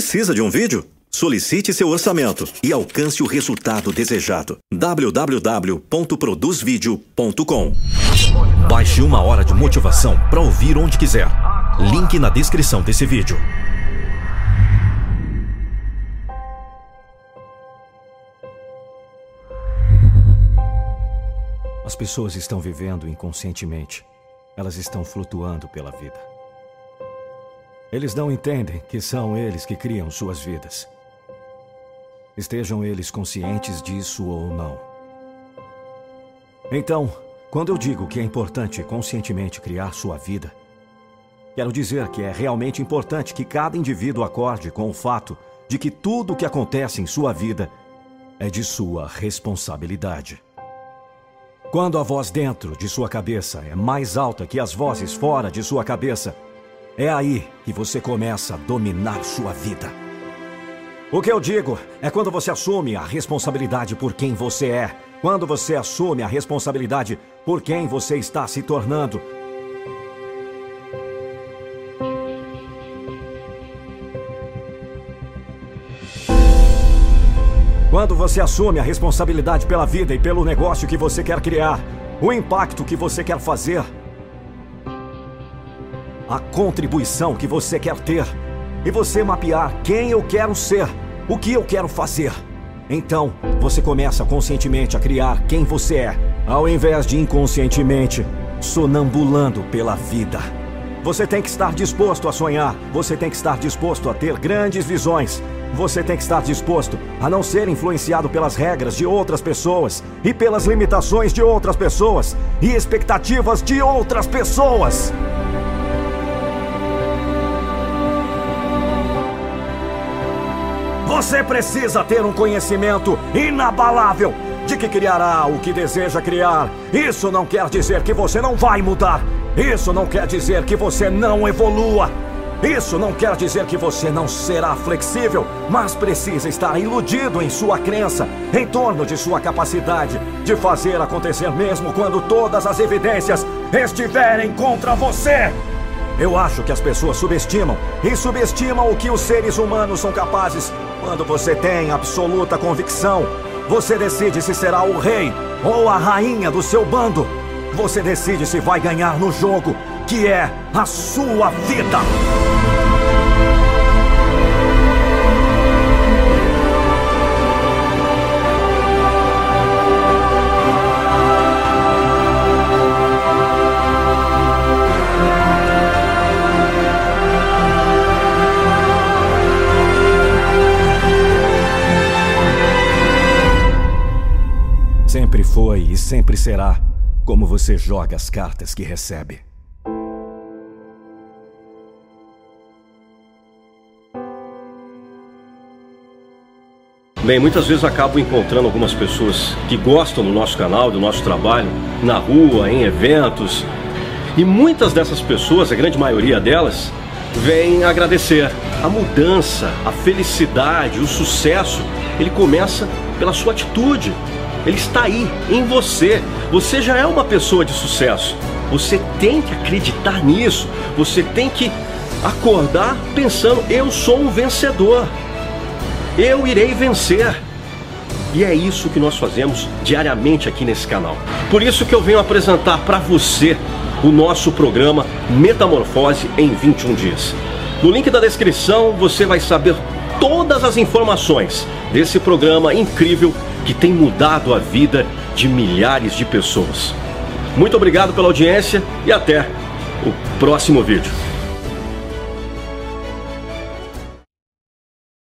Precisa de um vídeo? Solicite seu orçamento e alcance o resultado desejado. www.produzvideo.com Baixe uma hora de motivação para ouvir onde quiser. Link na descrição desse vídeo. As pessoas estão vivendo inconscientemente. Elas estão flutuando pela vida. Eles não entendem que são eles que criam suas vidas. Estejam eles conscientes disso ou não. Então, quando eu digo que é importante conscientemente criar sua vida, quero dizer que é realmente importante que cada indivíduo acorde com o fato de que tudo o que acontece em sua vida é de sua responsabilidade. Quando a voz dentro de sua cabeça é mais alta que as vozes fora de sua cabeça, é aí que você começa a dominar sua vida. O que eu digo é quando você assume a responsabilidade por quem você é, quando você assume a responsabilidade por quem você está se tornando. Quando você assume a responsabilidade pela vida e pelo negócio que você quer criar, o impacto que você quer fazer, a contribuição que você quer ter, e você mapear quem eu quero ser, o que eu quero fazer. Então, você começa conscientemente a criar quem você é, ao invés de inconscientemente sonambulando pela vida. Você tem que estar disposto a sonhar, você tem que estar disposto a ter grandes visões, você tem que estar disposto a não ser influenciado pelas regras de outras pessoas e pelas limitações de outras pessoas e expectativas de outras pessoas. Você precisa ter um conhecimento inabalável de que criará o que deseja criar. Isso não quer dizer que você não vai mudar. Isso não quer dizer que você não evolua. Isso não quer dizer que você não será flexível, mas precisa estar iludido em sua crença, em torno de sua capacidade de fazer acontecer mesmo quando todas as evidências estiverem contra você. Eu acho que as pessoas subestimam e subestimam o que os seres humanos são capazes. Quando você tem absoluta convicção, você decide se será o rei ou a rainha do seu bando. Você decide se vai ganhar no jogo, que é a sua vida. Sempre foi e sempre será como você joga as cartas que recebe. Bem, muitas vezes acabo encontrando algumas pessoas que gostam do nosso canal, do nosso trabalho, na rua, em eventos. E muitas dessas pessoas, a grande maioria delas, vêm agradecer. A mudança, a felicidade, o sucesso, ele começa pela sua atitude. Ele está aí, em você. Você já é uma pessoa de sucesso. Você tem que acreditar nisso. Você tem que acordar pensando: eu sou um vencedor. Eu irei vencer. E é isso que nós fazemos diariamente aqui nesse canal. Por isso que eu venho apresentar para você o nosso programa Metamorfose em 21 dias. No link da descrição você vai saber todas as informações desse programa incrível que tem mudado a vida de milhares de pessoas. Muito obrigado pela audiência e até o próximo vídeo.